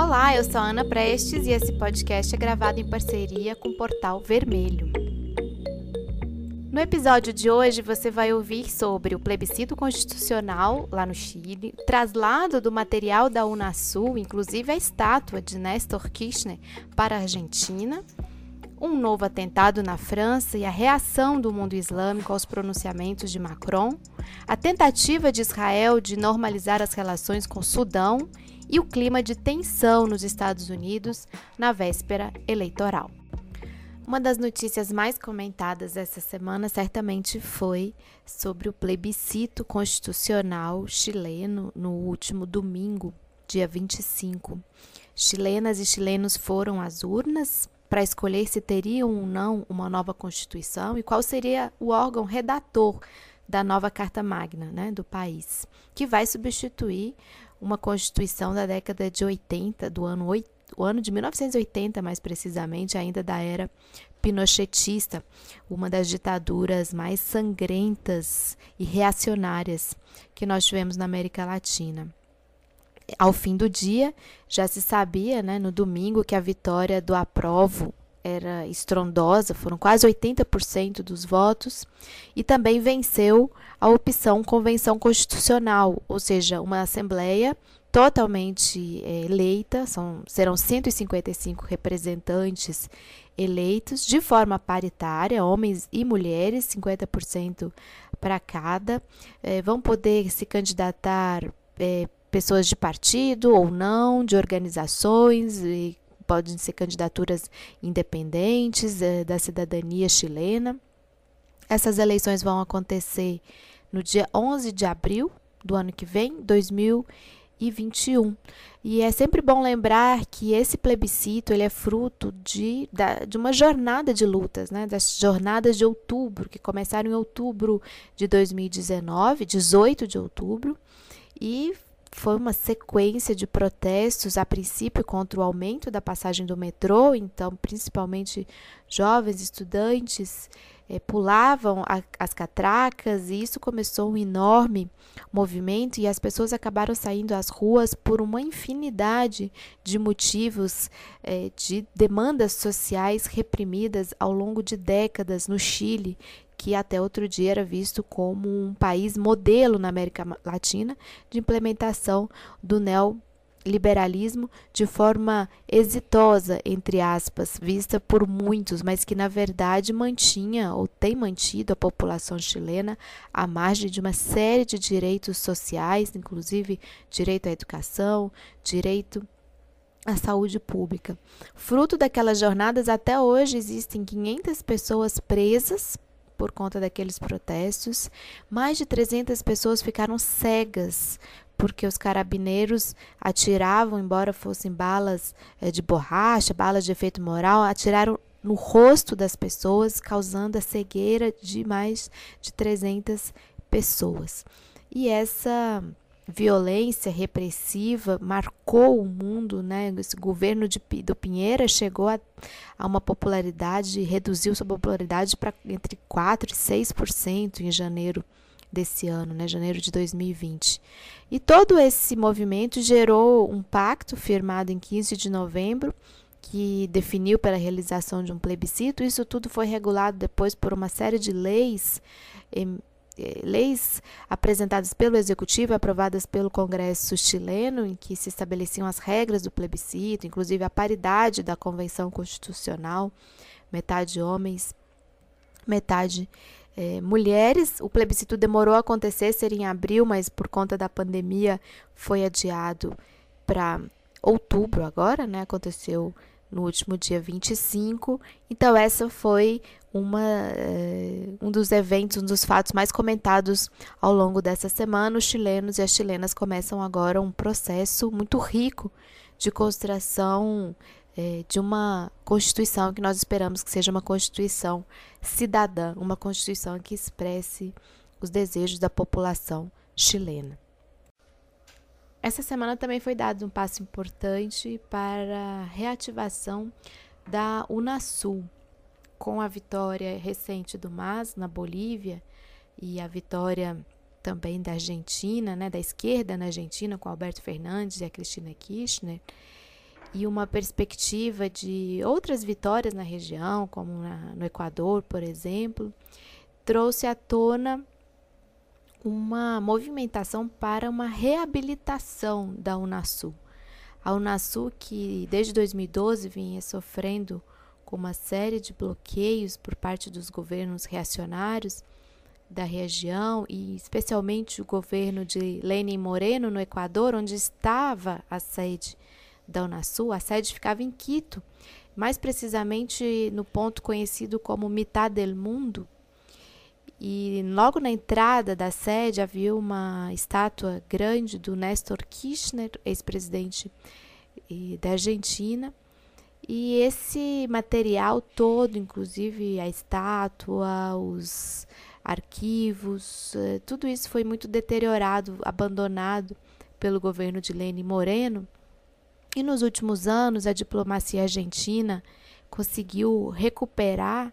Olá, eu sou Ana Prestes e esse podcast é gravado em parceria com o Portal Vermelho. No episódio de hoje você vai ouvir sobre o plebiscito constitucional lá no Chile, traslado do material da Unasul, inclusive a estátua de Néstor Kirchner, para a Argentina, um novo atentado na França e a reação do mundo islâmico aos pronunciamentos de Macron, a tentativa de Israel de normalizar as relações com o Sudão e o clima de tensão nos Estados Unidos na véspera eleitoral. Uma das notícias mais comentadas essa semana certamente foi sobre o plebiscito constitucional chileno no último domingo, dia 25. Chilenas e chilenos foram às urnas para escolher se teriam ou não uma nova Constituição e qual seria o órgão redator da nova Carta Magna né, do país, que vai substituir uma Constituição da década de 80, do ano, 8, o ano de 1980, mais precisamente, ainda da era pinochetista, uma das ditaduras mais sangrentas e reacionárias que nós tivemos na América Latina ao fim do dia, já se sabia, né, no domingo, que a vitória do aprovo era estrondosa, foram quase 80% dos votos, e também venceu a opção convenção constitucional, ou seja, uma assembleia totalmente é, eleita, são, serão 155 representantes eleitos de forma paritária, homens e mulheres, 50% para cada, é, vão poder se candidatar é, pessoas de partido ou não, de organizações, e podem ser candidaturas independentes é, da cidadania chilena. Essas eleições vão acontecer no dia 11 de abril do ano que vem, 2021. E é sempre bom lembrar que esse plebiscito ele é fruto de, da, de uma jornada de lutas, né? das jornadas de outubro, que começaram em outubro de 2019, 18 de outubro, e foi uma sequência de protestos, a princípio contra o aumento da passagem do metrô, então, principalmente jovens estudantes é, pulavam a, as catracas, e isso começou um enorme movimento, e as pessoas acabaram saindo às ruas por uma infinidade de motivos é, de demandas sociais reprimidas ao longo de décadas no Chile, que até outro dia era visto como um país modelo na América Latina de implementação do neoliberalismo de forma exitosa, entre aspas, vista por muitos, mas que na verdade mantinha ou tem mantido a população chilena à margem de uma série de direitos sociais, inclusive direito à educação, direito à saúde pública. Fruto daquelas jornadas, até hoje existem 500 pessoas presas por conta daqueles protestos. Mais de 300 pessoas ficaram cegas porque os carabineiros atiravam, embora fossem balas é, de borracha, balas de efeito moral, atiraram no rosto das pessoas, causando a cegueira de mais de 300 pessoas. E essa violência repressiva marcou o mundo, né? Esse governo de, do Pinheira chegou a, a uma popularidade, reduziu sua popularidade para entre 4 e 6% em janeiro desse ano, né, janeiro de 2020. E todo esse movimento gerou um pacto firmado em 15 de novembro que definiu pela realização de um plebiscito. Isso tudo foi regulado depois por uma série de leis leis apresentadas pelo Executivo, aprovadas pelo Congresso chileno, em que se estabeleciam as regras do plebiscito, inclusive a paridade da Convenção Constitucional, metade homens, metade eh, mulheres. O plebiscito demorou a acontecer, seria em abril, mas por conta da pandemia foi adiado para outubro agora, né? Aconteceu no último dia 25. Então, essa foi uma, eh, um dos eventos, um dos fatos mais comentados ao longo dessa semana. Os chilenos e as chilenas começam agora um processo muito rico de construção eh, de uma Constituição que nós esperamos que seja uma Constituição cidadã, uma Constituição que expresse os desejos da população chilena. Essa semana também foi dado um passo importante para a reativação da Unasul, com a vitória recente do MAS na Bolívia e a vitória também da Argentina, né, da esquerda na Argentina, com Alberto Fernandes e a Cristina Kirchner, e uma perspectiva de outras vitórias na região, como na, no Equador, por exemplo, trouxe à tona uma movimentação para uma reabilitação da Unasul. A Unasul, que desde 2012 vinha sofrendo com uma série de bloqueios por parte dos governos reacionários da região e especialmente o governo de Lenin Moreno no Equador, onde estava a sede da Unasul, a sede ficava em Quito, mais precisamente no ponto conhecido como Mitad del Mundo. E logo na entrada da sede havia uma estátua grande do Néstor Kirchner, ex-presidente da Argentina. E esse material todo, inclusive a estátua, os arquivos, eh, tudo isso foi muito deteriorado, abandonado pelo governo de Lenin Moreno e nos últimos anos, a diplomacia argentina conseguiu recuperar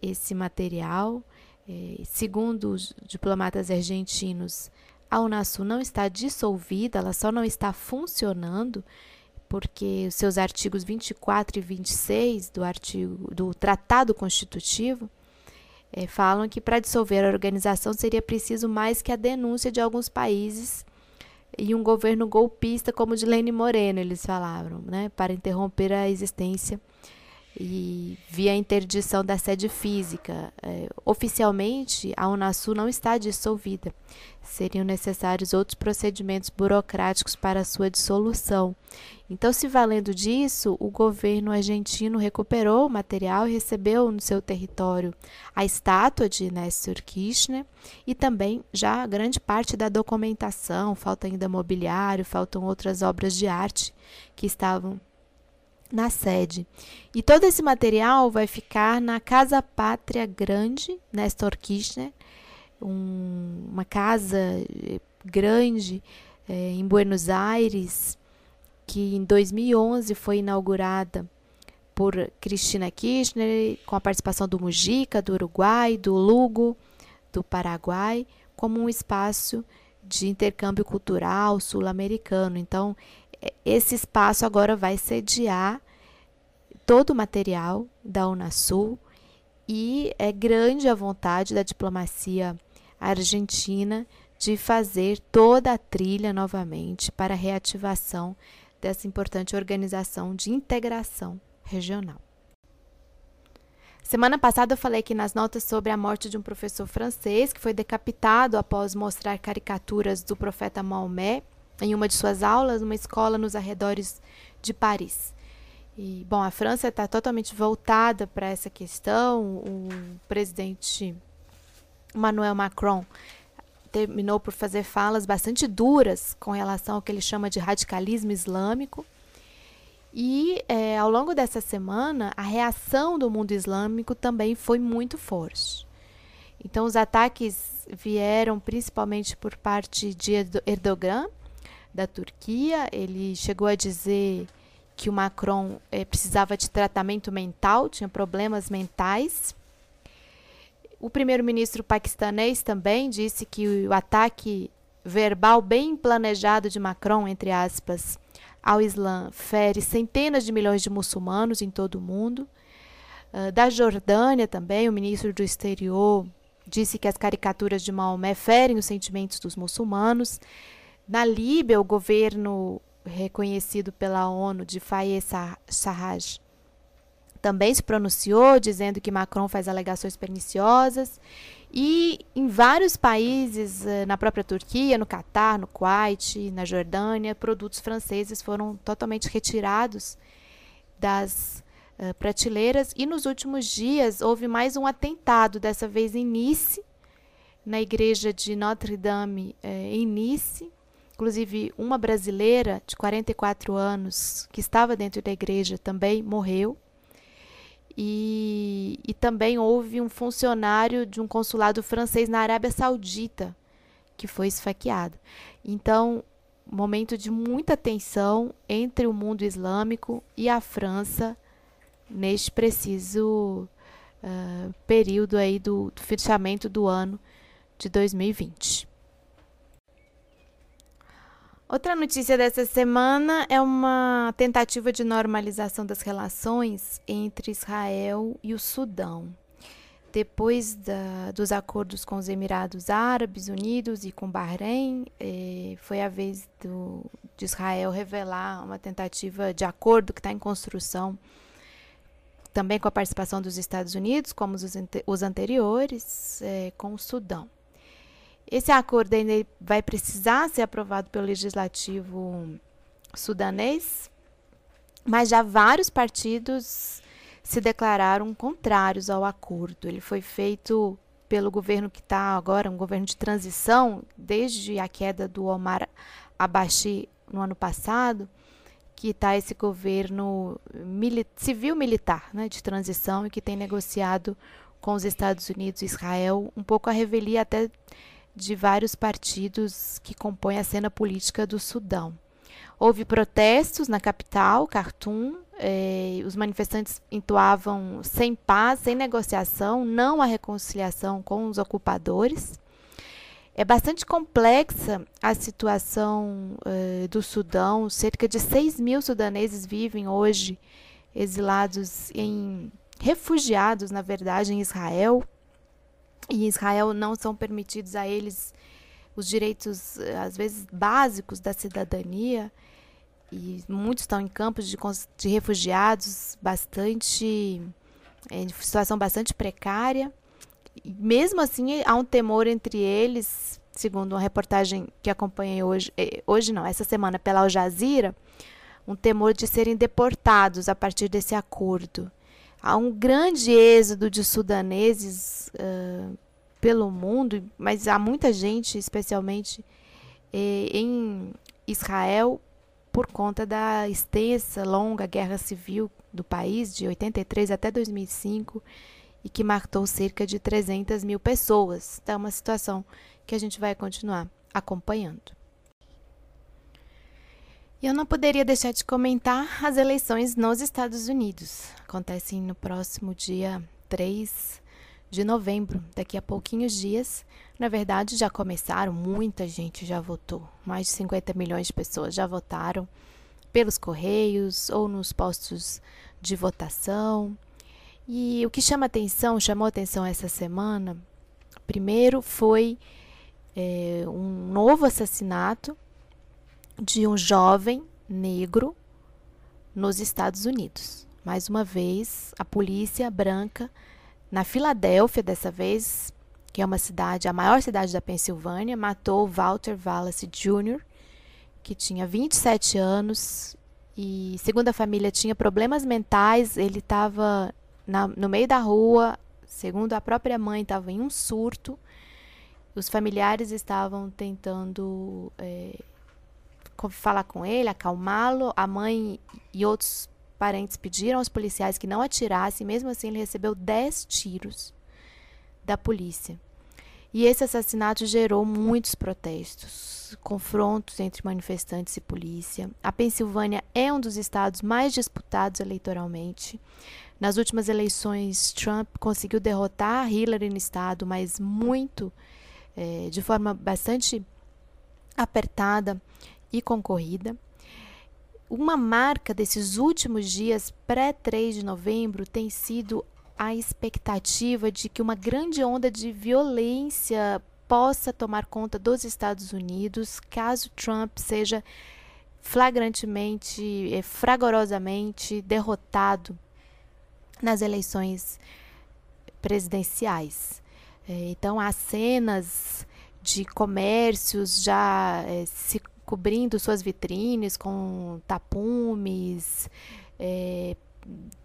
esse material. É, segundo os diplomatas argentinos, a Unasul não está dissolvida, ela só não está funcionando porque os seus artigos 24 e 26 do artigo do Tratado Constitutivo é, falam que para dissolver a organização seria preciso mais que a denúncia de alguns países e um governo golpista como o de Lênin Moreno, eles falaram, né, para interromper a existência e via interdição da sede física. É, oficialmente, a Unasul não está dissolvida. Seriam necessários outros procedimentos burocráticos para sua dissolução. Então, se valendo disso, o governo argentino recuperou o material e recebeu no seu território a estátua de Néstor Kirchner e também já grande parte da documentação, falta ainda mobiliário, faltam outras obras de arte que estavam na sede. E todo esse material vai ficar na Casa Pátria Grande, Nestor Kirchner, um, uma casa eh, grande é, em Buenos Aires, que em 2011 foi inaugurada por Cristina Kirchner, com a participação do Mujica, do Uruguai, do Lugo, do Paraguai, como um espaço de intercâmbio cultural sul-americano. Então, esse espaço agora vai sediar todo o material da Unasul e é grande a vontade da diplomacia argentina de fazer toda a trilha novamente para a reativação dessa importante organização de integração regional. Semana passada eu falei aqui nas notas sobre a morte de um professor francês que foi decapitado após mostrar caricaturas do profeta Maomé em uma de suas aulas numa escola nos arredores de Paris. E, bom, a França está totalmente voltada para essa questão. O presidente Emmanuel Macron terminou por fazer falas bastante duras com relação ao que ele chama de radicalismo islâmico. E é, ao longo dessa semana, a reação do mundo islâmico também foi muito forte. Então, os ataques vieram principalmente por parte de Erdogan, da Turquia. Ele chegou a dizer que o Macron eh, precisava de tratamento mental, tinha problemas mentais. O primeiro-ministro paquistanês também disse que o ataque verbal bem planejado de Macron, entre aspas, ao Islã fere centenas de milhões de muçulmanos em todo o mundo. Uh, da Jordânia também, o ministro do Exterior disse que as caricaturas de Maomé ferem os sentimentos dos muçulmanos. Na Líbia, o governo reconhecido pela ONU de Fayez Sarraj também se pronunciou dizendo que Macron faz alegações perniciosas. E em vários países, eh, na própria Turquia, no Catar, no Kuwait, na Jordânia, produtos franceses foram totalmente retirados das uh, prateleiras. E nos últimos dias houve mais um atentado, dessa vez em Nice, na igreja de Notre-Dame eh, em Nice, Inclusive, uma brasileira de 44 anos que estava dentro da igreja também morreu. E, e também houve um funcionário de um consulado francês na Arábia Saudita que foi esfaqueado. Então, momento de muita tensão entre o mundo islâmico e a França neste preciso uh, período aí do, do fechamento do ano de 2020. Outra notícia dessa semana é uma tentativa de normalização das relações entre Israel e o Sudão. Depois da, dos acordos com os Emirados Árabes Unidos e com Bahrein, eh, foi a vez do, de Israel revelar uma tentativa de acordo que está em construção, também com a participação dos Estados Unidos, como os, os anteriores, eh, com o Sudão. Esse acordo ainda vai precisar ser aprovado pelo legislativo sudanês, mas já vários partidos se declararam contrários ao acordo. Ele foi feito pelo governo que está agora, um governo de transição, desde a queda do Omar Abashi no ano passado, que está esse governo civil-militar né, de transição e que tem negociado com os Estados Unidos e Israel, um pouco a revelia até de vários partidos que compõem a cena política do Sudão. Houve protestos na capital, Khartoum. Eh, os manifestantes entoavam sem paz, sem negociação, não a reconciliação com os ocupadores. É bastante complexa a situação eh, do Sudão. Cerca de 6 mil sudaneses vivem hoje exilados em refugiados, na verdade, em Israel. E Israel não são permitidos a eles os direitos, às vezes, básicos da cidadania e muitos estão em campos de, de refugiados bastante em situação bastante precária. E mesmo assim, há um temor entre eles, segundo uma reportagem que acompanhei hoje, eh, hoje não, essa semana pela Al Jazeera, um temor de serem deportados a partir desse acordo. Há um grande êxodo de sudaneses uh, pelo mundo, mas há muita gente, especialmente eh, em Israel, por conta da extensa, longa guerra civil do país, de 83 até 2005, e que matou cerca de 300 mil pessoas. Então, é uma situação que a gente vai continuar acompanhando. Eu não poderia deixar de comentar as eleições nos Estados Unidos. Acontecem no próximo dia 3 de novembro, daqui a pouquinhos dias. Na verdade, já começaram, muita gente já votou. Mais de 50 milhões de pessoas já votaram pelos correios ou nos postos de votação. E o que chama atenção, chamou atenção essa semana, primeiro foi é, um novo assassinato de um jovem negro nos Estados Unidos. Mais uma vez, a polícia branca na Filadélfia, dessa vez, que é uma cidade, a maior cidade da Pensilvânia, matou Walter Wallace Jr., que tinha 27 anos e, segundo a família, tinha problemas mentais. Ele estava no meio da rua, segundo a própria mãe, estava em um surto. Os familiares estavam tentando é, falar com ele, acalmá-lo. A mãe e outros parentes pediram aos policiais que não atirassem, mesmo assim ele recebeu 10 tiros da polícia. E esse assassinato gerou muitos protestos, confrontos entre manifestantes e polícia. A Pensilvânia é um dos estados mais disputados eleitoralmente. Nas últimas eleições, Trump conseguiu derrotar Hillary no estado, mas muito, é, de forma bastante apertada e concorrida. Uma marca desses últimos dias pré-3 de novembro tem sido a expectativa de que uma grande onda de violência possa tomar conta dos Estados Unidos caso Trump seja flagrantemente, eh, fragorosamente derrotado nas eleições presidenciais. Eh, então, há cenas de comércios já é, se cobrindo suas vitrines com tapumes, é,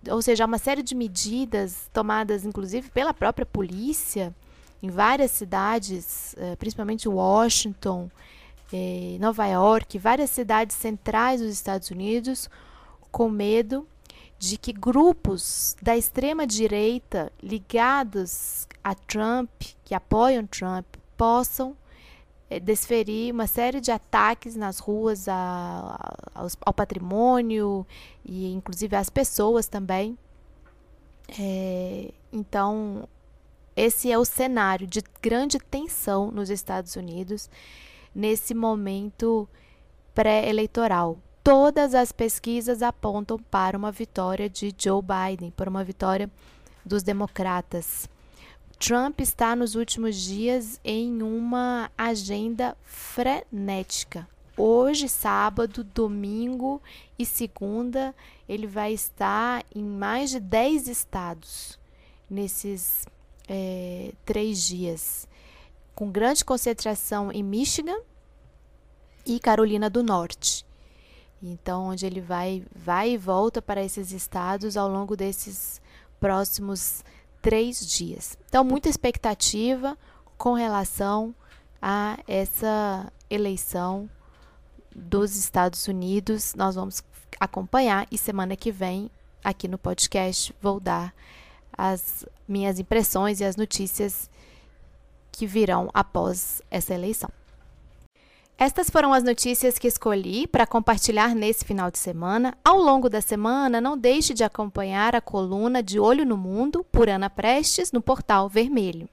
ou seja, uma série de medidas tomadas, inclusive, pela própria polícia em várias cidades, é, principalmente Washington, é, Nova York, várias cidades centrais dos Estados Unidos, com medo de que grupos da extrema direita ligados a Trump, que apoiam Trump, possam desferir uma série de ataques nas ruas a, a, ao patrimônio e inclusive às pessoas também. É, então, esse é o cenário de grande tensão nos Estados Unidos nesse momento pré-eleitoral. Todas as pesquisas apontam para uma vitória de Joe Biden, para uma vitória dos democratas. Trump está nos últimos dias em uma agenda frenética. Hoje, sábado, domingo e segunda, ele vai estar em mais de 10 estados nesses é, três dias, com grande concentração em Michigan e Carolina do Norte. Então, onde ele vai, vai e volta para esses estados ao longo desses próximos três dias. Então, muita expectativa com relação a essa eleição dos Estados Unidos. Nós vamos acompanhar e semana que vem, aqui no podcast, vou dar as minhas impressões e as notícias que virão após essa eleição. Estas foram as notícias que escolhi para compartilhar nesse final de semana. Ao longo da semana, não deixe de acompanhar a coluna De Olho no Mundo por Ana Prestes no portal Vermelho.